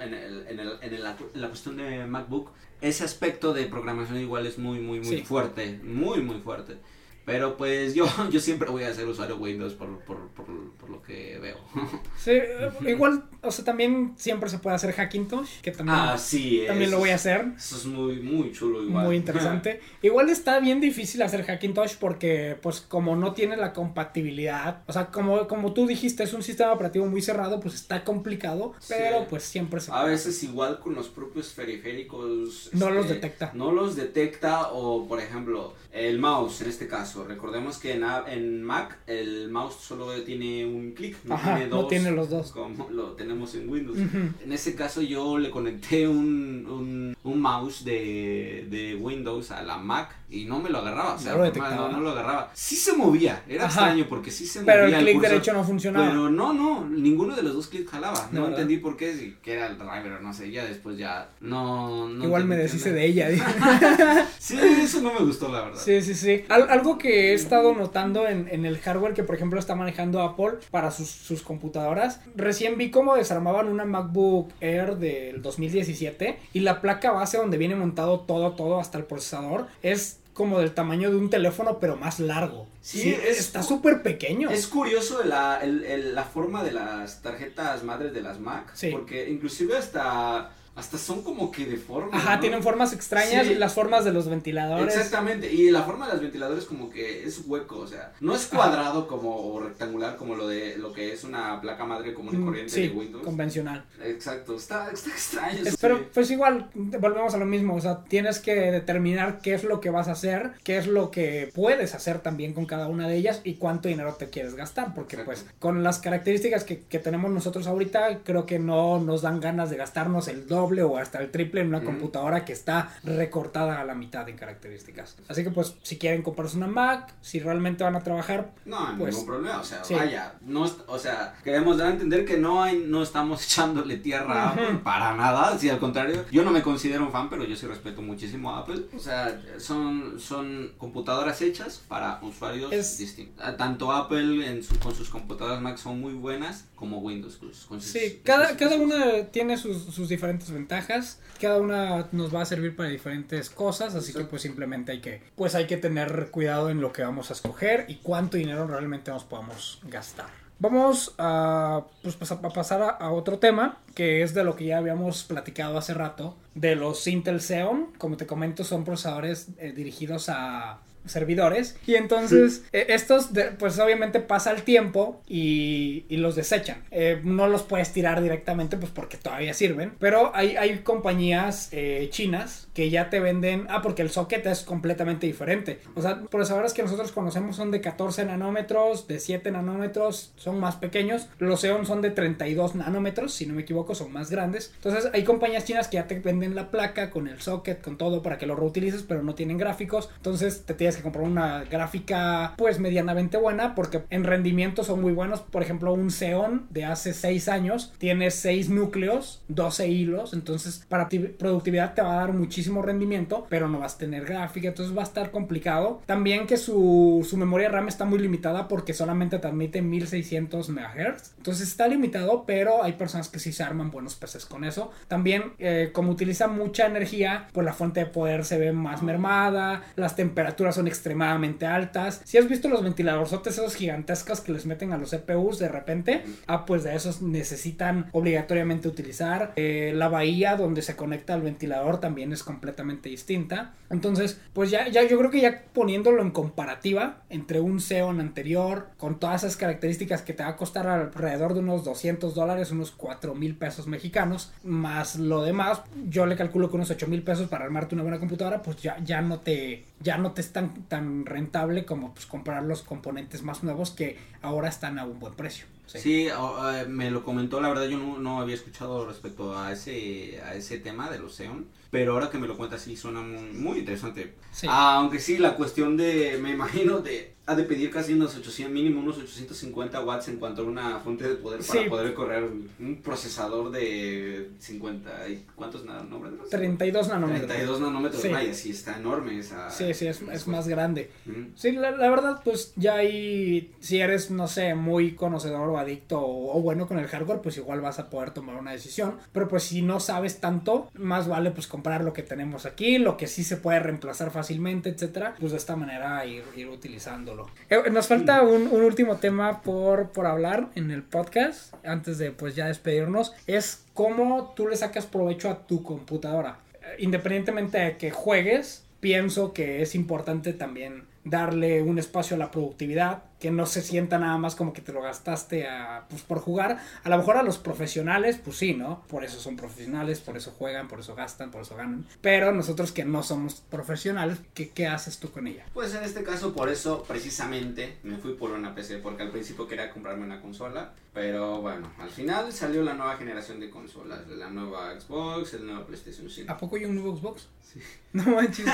en, el, en, el, en, la cuestión de MacBook ese aspecto de programación igual es muy, muy, muy fuerte, muy, muy fuerte. Pero pues yo, yo siempre voy a ser usuario Windows por, por, por, por lo que veo. Sí, igual, o sea, también siempre se puede hacer Hackintosh, que también, ah, sí, también lo voy a hacer. Eso es muy, muy chulo igual. Muy interesante. igual está bien difícil hacer Hackintosh porque, pues, como no tiene la compatibilidad, o sea, como, como tú dijiste, es un sistema operativo muy cerrado, pues está complicado, pero pues siempre se A veces igual con los propios periféricos. No los este, detecta. No los detecta o, por ejemplo, el mouse en este caso. Recordemos que en, en Mac el mouse solo tiene un clic, no Ajá, tiene no dos. tiene los dos. Como lo tenemos en Windows. Ujú. En ese caso yo le conecté un, un, un mouse de, de Windows a la Mac y no me lo agarraba. O sea, No lo no, no lo agarraba. Sí se movía, era Ajá. extraño porque sí se Pero movía. el clic derecho no funcionaba. Pero no, no, ninguno de los dos clics jalaba. No, No, entendí por qué, si que era el driver no sé, ya después ya no... no Igual me deshice de ella. Sí, eso no me gustó, la verdad. Sí, sí, sí. Al- algo que he estado notando en, en el hardware que, por ejemplo, está manejando Apple para sus, sus computadoras. Recién vi cómo desarmaban una MacBook Air del 2017 y la placa base donde viene montado todo, todo, hasta el procesador, es como del tamaño de un teléfono, pero más largo. Sí, es- está súper pequeño. Es curioso la, el- el- la forma de las tarjetas madres de las Mac, Sí. porque inclusive hasta, hasta son como que deformes. Ajá, ¿no? tienen formas extrañas, Sí. las formas de los ventiladores. Exactamente, y la forma de los ventiladores como que es hueco, o sea, no es cuadrado como o rectangular como lo de lo que es una placa madre común y Mm, corriente Sí, de Windows. convencional. Exacto, está, está extraño. Es- sí. Pero pues igual, volvemos a lo mismo, o sea, tienes que determinar qué es lo que vas a hacer, qué es lo que puedes hacer también con cada una de ellas y cuánto dinero te quieres gastar, porque Exacto. pues con las características que, que tenemos nosotros ahorita, creo que no nos dan ganas de gastarnos el doble o hasta el triple en una computadora que está recortada a la mitad en características. Así que pues si quieren comprarse una Mac, si realmente van a trabajar, No, Pues, ningún problema, o sea, sí. vaya, no, o sea, queremos dar a entender que no hay, no estamos echándole tierra a Apple para nada, si al contrario, yo no me considero un fan, pero yo sí respeto muchísimo a Apple, o sea, son, son computadoras hechas para usuarios Es- distintos, Ah, tanto Apple en su- con sus computadoras Mac son muy buenas, como Windows con sus- Sí, cada, una tiene sus, sus diferentes ventajas, cada una nos va a servir para diferentes cosas, así que pues simplemente hay que, pues hay que tener cuidado en lo que vamos a escoger y cuánto dinero realmente nos podamos gastar. Vamos a, pues, a pasar a, a otro tema, que es de lo que ya habíamos platicado hace rato, de los Intel Xeon, como te comento, son procesadores eh, dirigidos a servidores. Y entonces eh, estos de- pues obviamente pasa el tiempo y, y los desechan. Eh, no los puedes tirar directamente pues porque todavía sirven. Pero hay, hay compañías eh, chinas que ya te venden ah porque el socket es completamente diferente. O sea procesadores que nosotros conocemos son de 14 nanómetros de 7 nanómetros son más pequeños. Los Xeon son de 32 nanómetros si no me equivoco son más grandes. Entonces hay compañías chinas que ya te venden la placa con el socket con todo para que lo reutilices pero no tienen gráficos. Entonces te tienes que comprar una gráfica pues medianamente buena porque en rendimiento son muy buenos. Por ejemplo un Xeon de hace 6 años tiene 6 núcleos 12 hilos. Entonces para ti- productividad te va a dar muchísimo rendimiento pero no vas a tener gráfica. Entonces va a estar complicado. También que su, su memoria RAM está muy limitada porque solamente te admite 1600 MHz entonces está limitado pero hay personas que sí se arman buenos PCs con eso. También eh, como utiliza mucha energía pues la fuente de poder se ve más mermada las temperaturas son extremadamente altas. Si has visto los ventiladorzotes esos gigantescos que les meten a los CPUs de repente ah pues de esos necesitan obligatoriamente utilizar. Eh, la bahía donde se conecta al ventilador también es completamente distinta. Entonces pues ya, ya yo creo que ya poniéndolo en comparativa entre un Xeon anterior con todas esas características que te va a costar alrededor de unos 200 dólares unos 4 mil pesos mexicanos más lo demás yo le calculo que unos 8 mil pesos para armarte una buena computadora pues ya, ya no te ya no te es tan, tan rentable como pues comprar los componentes más nuevos que ahora están a un buen precio Sí. Eh, me lo comentó, la verdad yo no, no había escuchado respecto a ese, a ese tema de los Xeon, pero ahora que me lo cuentas sí suena muy, muy interesante. Sí. Aunque sí, la cuestión de, me imagino, de, ha de pedir casi unos 800, mínimo unos 850 watts en cuanto a una fuente de poder para Sí. poder correr un procesador de 50, ¿y ¿cuántos nanómetros? 32 nanómetros 32 nanómetros, Sí. vaya, sí está enorme esa. Sí, sí, es, es más grande. Sí, la, la verdad, pues ya ahí, si eres, no sé, muy conocedor o adicto o, o bueno con el hardware, pues igual vas a poder tomar una decisión. Pero pues si no sabes tanto, más vale pues comprar lo que tenemos aquí, lo que sí se puede reemplazar fácilmente, etcétera. Pues de esta manera ir, ir utilizándolo. Eh, nos falta un, un último tema por, por hablar en el podcast, antes de pues ya despedirnos. Es cómo tú le sacas provecho a tu computadora. Eh, Independientemente de que juegues, pienso que es importante también darle un espacio a la productividad, que no se sienta nada más como que te lo gastaste a, pues, por jugar. A lo mejor a los profesionales, pues sí, ¿no? Por eso son profesionales, por eso juegan, por eso gastan, por eso ganan. Pero nosotros que no somos profesionales, ¿qué, qué haces tú con ella? Pues en este caso, por eso precisamente me fui por una PC, porque al principio quería comprarme una consola, pero bueno, al final salió la nueva generación de consolas, la nueva Xbox, el nuevo PlayStation 5. ¿A poco hay un nuevo Xbox? Sí. No manches.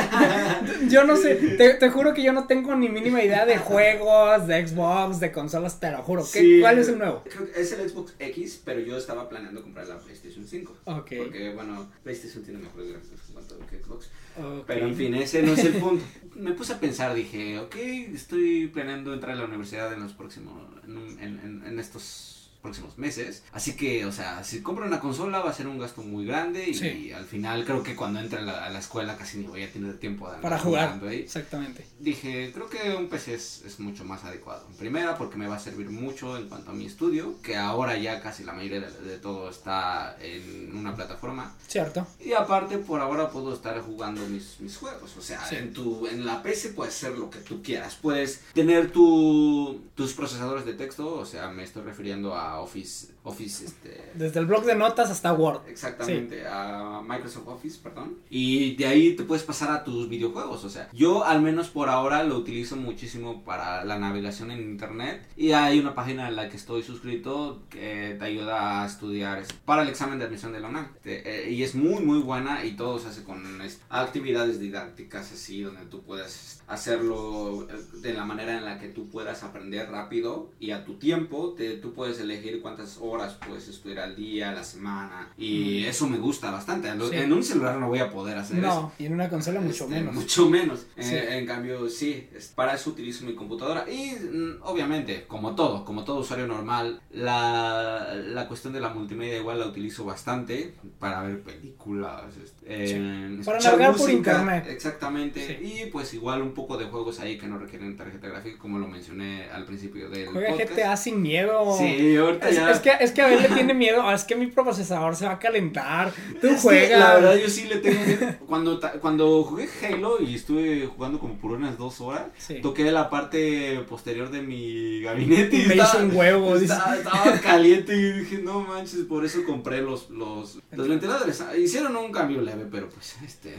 yo no sé, te, te, juro que yo no tengo ni mínima idea de juegos, de Xbox, de consolas, te lo juro. ¿Qué, Sí, ¿Cuál es el nuevo? Creo que es el Xbox X, pero yo estaba planeando comprar la PlayStation 5. Ok. Porque, bueno, PlayStation tiene mejores gráficos en cuanto que Xbox. Ok. Pero en fin, ese no es el punto. Me puse a pensar, dije, ok, estoy planeando entrar a la universidad en los próximos, en- en- en estos próximos meses. Así que, o sea, si compro una consola va a ser un gasto muy grande y, Sí. al final creo que cuando entre a la, a la escuela casi ni voy a tener tiempo de Para jugar. jugando ahí. Exactamente. Dije, creo que un PC es, es mucho más adecuado. En primera, porque me va a servir mucho en cuanto a mi estudio, que ahora ya casi la mayoría de, de todo está en una plataforma. Cierto. Y aparte, por ahora puedo estar jugando mis, mis juegos. O sea, Sí. en, tu, en la PC puedes hacer lo que tú quieras. Puedes tener tu, tus procesadores de texto, o sea, me estoy refiriendo a Office, Office este, Desde el blog de notas hasta Word. Exactamente, a Microsoft Office, perdón. Y de ahí te puedes pasar a tus videojuegos. O sea, yo al menos por ahora lo utilizo muchísimo para la navegación en internet. Y hay una página en la que estoy suscrito que te ayuda a estudiar para el examen de admisión de la UNAM. Eh, y es muy, muy buena y todo se hace con es- actividades didácticas así, donde tú puedes hacerlo eh, de la manera en la que tú puedas aprender rápido y a tu tiempo. Te, tú puedes elegir cuántas horas puedes estudiar al día, a la semana. Y eso me gusta bastante. Sí. en un celular no voy a poder hacer eso. No, y en una consola mucho Este, menos. Mucho menos. Eh, Sí. en cambio, sí, para eso utilizo mi computadora. Y mm, obviamente, como todo, como todo usuario normal, la, la cuestión de la multimedia igual la utilizo bastante para ver películas. este, eh, Para navegar por internet. Exactamente. Sí. Y pues igual un poco de juegos ahí que no requieren tarjeta gráfica, como lo mencioné al principio del Juega podcast. GTA sin miedo. Sí, ahorita Es, ya. es que, es que Abel le tiene miedo. "Ah, Es que mi procesador se va a calentar. Tú juegas. la verdad, yo sí le tengo miedo. Cuando, cuando jugué Halo y estuve jugando como por unas dos horas, Sí. toqué la parte posterior de mi gabinete y Me estaba, hizo un huevo, dice. Estaba, estaba caliente y dije, no manches, por eso compré los, los, los ventiladores. Ah, Hicieron un cambio leve, pero pues, este,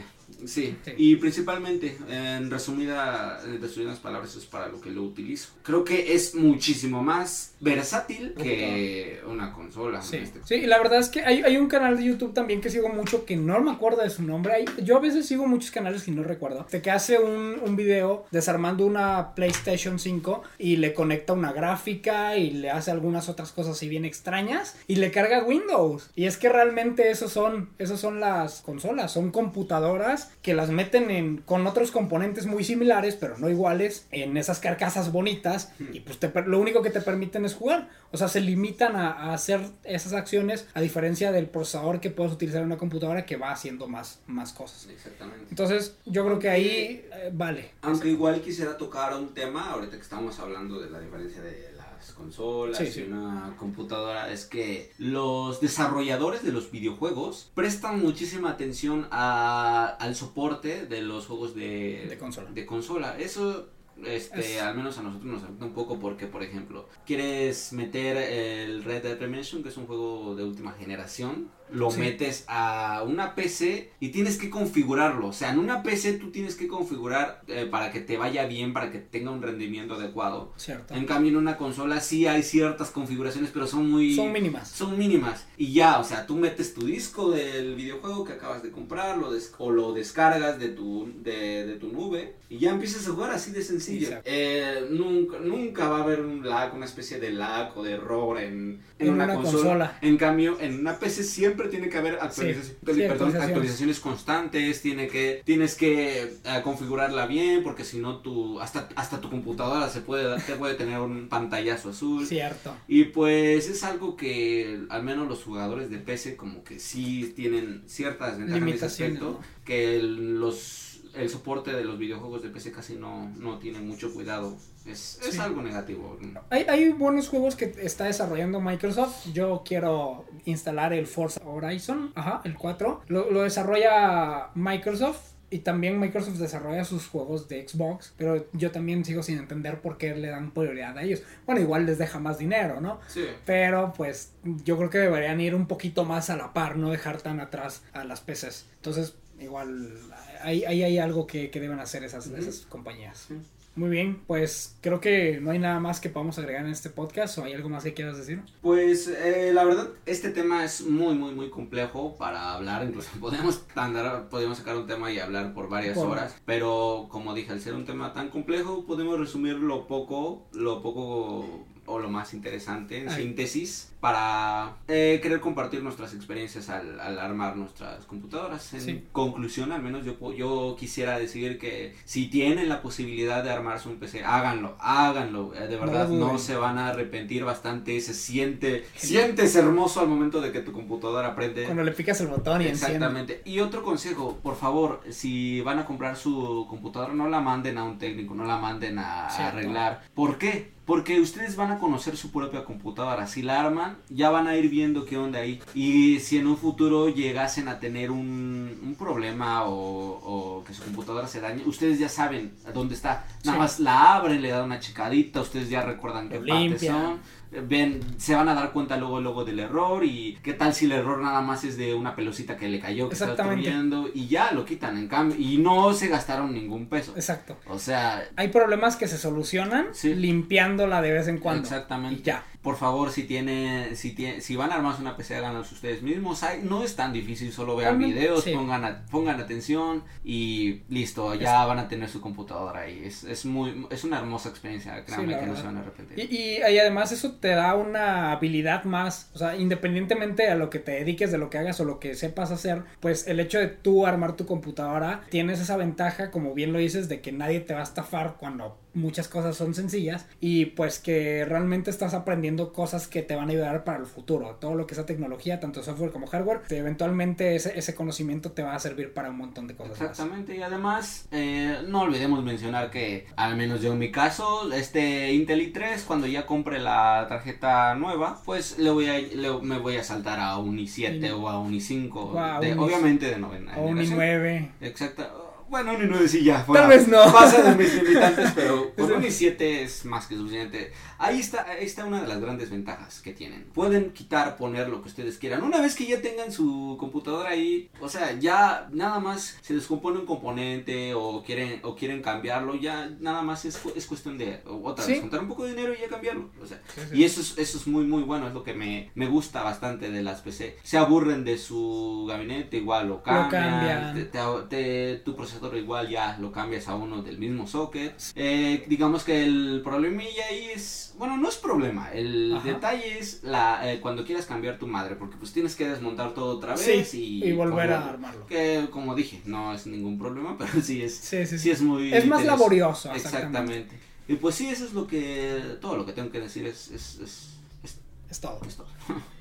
sí. Sí. Y principalmente, en resumida, en resumidas palabras, es para lo que lo utilizo. Creo que es muchísimo más versátil que una consola. Sí, este sí, y la verdad es que hay, hay un canal de YouTube también que sigo mucho que no me acuerdo de su nombre. Hay- yo a veces sigo muchos canales y no recuerdo. De que hace un, un video desarmando una PlayStation 5 y le conecta una gráfica y le hace algunas otras cosas así bien extrañas y le carga Windows. Y es que realmente esos son, esos son las consolas, son computadoras que las meten en, con otros componentes muy similares, pero no iguales, en esas carcasas bonitas y pues te lo único que te permiten es jugar. O sea, se limitan a, a hacer esas acciones a diferencia del procesador que puedes utilizar en una computadora que va haciendo más, más cosas. Exactamente. Entonces, yo creo que ahí eh, vale. Aunque igual quisiera tocar un tema, ahorita que estamos hablando de la diferencia de las consolas Sí, y una computadora, es que los desarrolladores de los videojuegos prestan muchísima atención a- al soporte de los juegos de, De consola. de consola. Eso, este, Es- al menos a nosotros nos afecta un poco porque, por ejemplo, quieres meter el Red Dead Redemption, que es un juego de última generación, lo Sí. metes a una PC y tienes que configurarlo. O sea, en una PC tú tienes que configurar eh, para que te vaya bien, para que tenga un rendimiento adecuado. ¿Cierto? En cambio, en una consola sí hay ciertas configuraciones, pero son muy... Son mínimas. Son mínimas. Y ya, o sea, tú metes tu disco del videojuego que acabas de comprar lo des- o lo descargas de tu, de, de tu nube y ya empiezas a jugar así de sencillo. Eh, nunca, nunca va a haber un lag, una especie de lag o de error en, en, En una, una consola. consola. En cambio, en una PC siempre tiene que haber actualizaciones, Sí, sí, perdón, actualizaciones. actualizaciones constantes, tiene que, tienes que eh, configurarla bien, porque si no tu, hasta, hasta tu computadora se puede, te puede tener un pantallazo azul. Cierto. Y pues es algo que al menos los jugadores de PC como que sí tienen ciertas ventajas en ese aspecto, ¿no? que los el soporte de los videojuegos de PC casi no, no tiene mucho cuidado. Es, algo negativo. Hay, hay buenos juegos que está desarrollando Microsoft. Yo quiero instalar el Forza Horizon, ajá, el 4. Lo, lo desarrolla Microsoft. Y también Microsoft desarrolla sus juegos de Xbox, pero yo también sigo sin entender por qué le dan prioridad a ellos. Bueno, igual les deja más dinero, ¿no? Sí. Pero pues yo creo que deberían ir un poquito más a la par, no dejar tan atrás a las PCs. Entonces, igual ahí, ahí hay algo que, que deben hacer esas, esas compañías. Muy bien, pues creo que no hay nada más que podamos agregar en este podcast o hay algo más que quieras decir. Pues eh, la verdad, este tema es muy, muy, muy complejo para hablar. Incluso podemos, andar, podemos sacar un tema y hablar por varias Por- horas. Pero como dije, al ser un tema tan complejo, podemos resumir lo poco, lo poco o lo más interesante en Ay. síntesis para eh, querer compartir nuestras experiencias al, al armar nuestras computadoras. En Sí. conclusión, al menos yo, yo quisiera decir que si tienen la posibilidad de armarse un PC, háganlo, háganlo. Eh, de verdad, no se van a arrepentir bastante. Se siente, sientes hermoso al momento de que tu computadora prende. Cuando le picas el botón y enciende. Exactamente. Y otro consejo, por favor, si van a comprar su computadora, no la manden a un técnico, no la manden a, arreglar. ¿Por qué? Porque ustedes van a conocer su propia computadora. Si la arman, ya van a ir viendo qué onda ahí. Y si en un futuro llegasen a tener un, un problema o, o que su computadora se dañe, ustedes ya saben dónde está. Nada Sí. más la abren, le dan una checadita, ustedes ya recuerdan qué partes son ven, se van a dar cuenta luego, luego del error y qué tal si el error nada más es de una pelosita que le cayó, que está destruyendo y ya lo quitan en cambio y no se gastaron ningún peso. Exacto. O sea, Hay problemas que se solucionan Sí. limpiándola de vez en cuando. exactamente. Y ya. Por favor, si tiene, si tiene, si van a armarse una PC, háganlos ustedes mismos. Hay- no es tan difícil, solo vean videos, sí. pongan, a- pongan atención y listo, ya van a tener su computadora ahí. Es, es muy, es una hermosa experiencia, créanme que no se van a arrepentir. Y, y- y además eso te da una habilidad más, o sea, independientemente a lo que te dediques, de lo que hagas o lo que sepas hacer, pues el hecho de tú armar tu computadora, tienes esa ventaja, como bien lo dices, de que nadie te va a estafar cuando muchas cosas son sencillas y pues que realmente estás aprendiendo cosas que te van a ayudar para el futuro. Todo lo que sea tecnología, tanto software como hardware, te- eventualmente ese, ese conocimiento te va a servir para un montón de cosas más. Exactamente, y además eh, no olvidemos mencionar que, al menos yo en mi caso, este Intel i3, cuando ya compre la tarjeta nueva, pues le voy a, le- me voy a saltar a un i7 Y- o a un i5, O a de- un i- obviamente de novena O un generación. i9. Exacto. Bueno, un i9 sí ya. fuera- Tal vez no. Pasa de mis limitantes, pero con un i7 es más que suficiente. Ahí está, ahí está una de las grandes ventajas que tienen. Pueden quitar, poner lo que ustedes quieran. Una vez que ya tengan su computadora ahí, o sea, ya nada más se descompone un componente o quieren o quieren cambiarlo, ya nada más es, es cuestión de otra Sí. vez juntar un poco de dinero y ya cambiarlo. O sea, Sí, sí. y eso es, eso es muy muy bueno, es lo que me, me gusta bastante de las PC. Se aburren de su gabinete, igual lo cambian. cambian. te- te- te- tu procesador igual ya lo cambias a uno del mismo socket. Eh, digamos que el problemilla ahí es, bueno, no es problema, el Ajá. detalle es la eh, cuando quieras cambiar tu madre, porque pues tienes que desmontar todo otra Sí, vez y, y volver a armarlo. Que como dije, no es ningún problema, pero sí es, Sí, sí, sí. sí es muy... Es más laborioso, exactamente. Exactamente. Y pues sí, eso es lo que, todo lo que tengo que decir es, es, es, es, Es todo. es todo.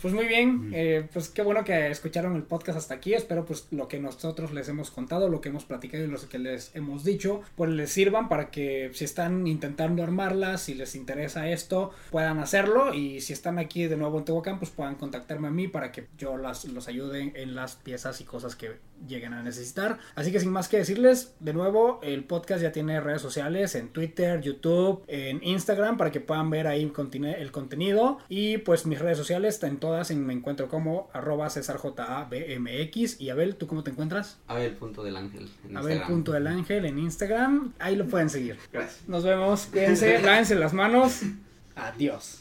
Pues muy bien, eh, pues qué bueno que escucharon el podcast hasta aquí. Espero pues lo que nosotros les hemos contado, lo que hemos platicado y lo que les hemos dicho, pues les sirvan para que si están intentando armarlas, si les interesa esto, puedan hacerlo. Y si están aquí de nuevo en Tehuacán, pues puedan contactarme a mí para que yo las, los ayude en las piezas y cosas que lleguen a necesitar. Así que sin más que decirles, de nuevo, el podcast ya tiene redes sociales en Twitter, YouTube, en Instagram, para que puedan ver ahí el contenido. Y pues mis redes sociales están todas en me encuentro como arroba cesarjabmx. Y Abel, ¿tú cómo te encuentras? Abel punto del ángel. en Abel Instagram. punto del ángel en Instagram. Ahí lo pueden seguir. Gracias. Nos vemos, cuídense, lávense las manos. Adiós.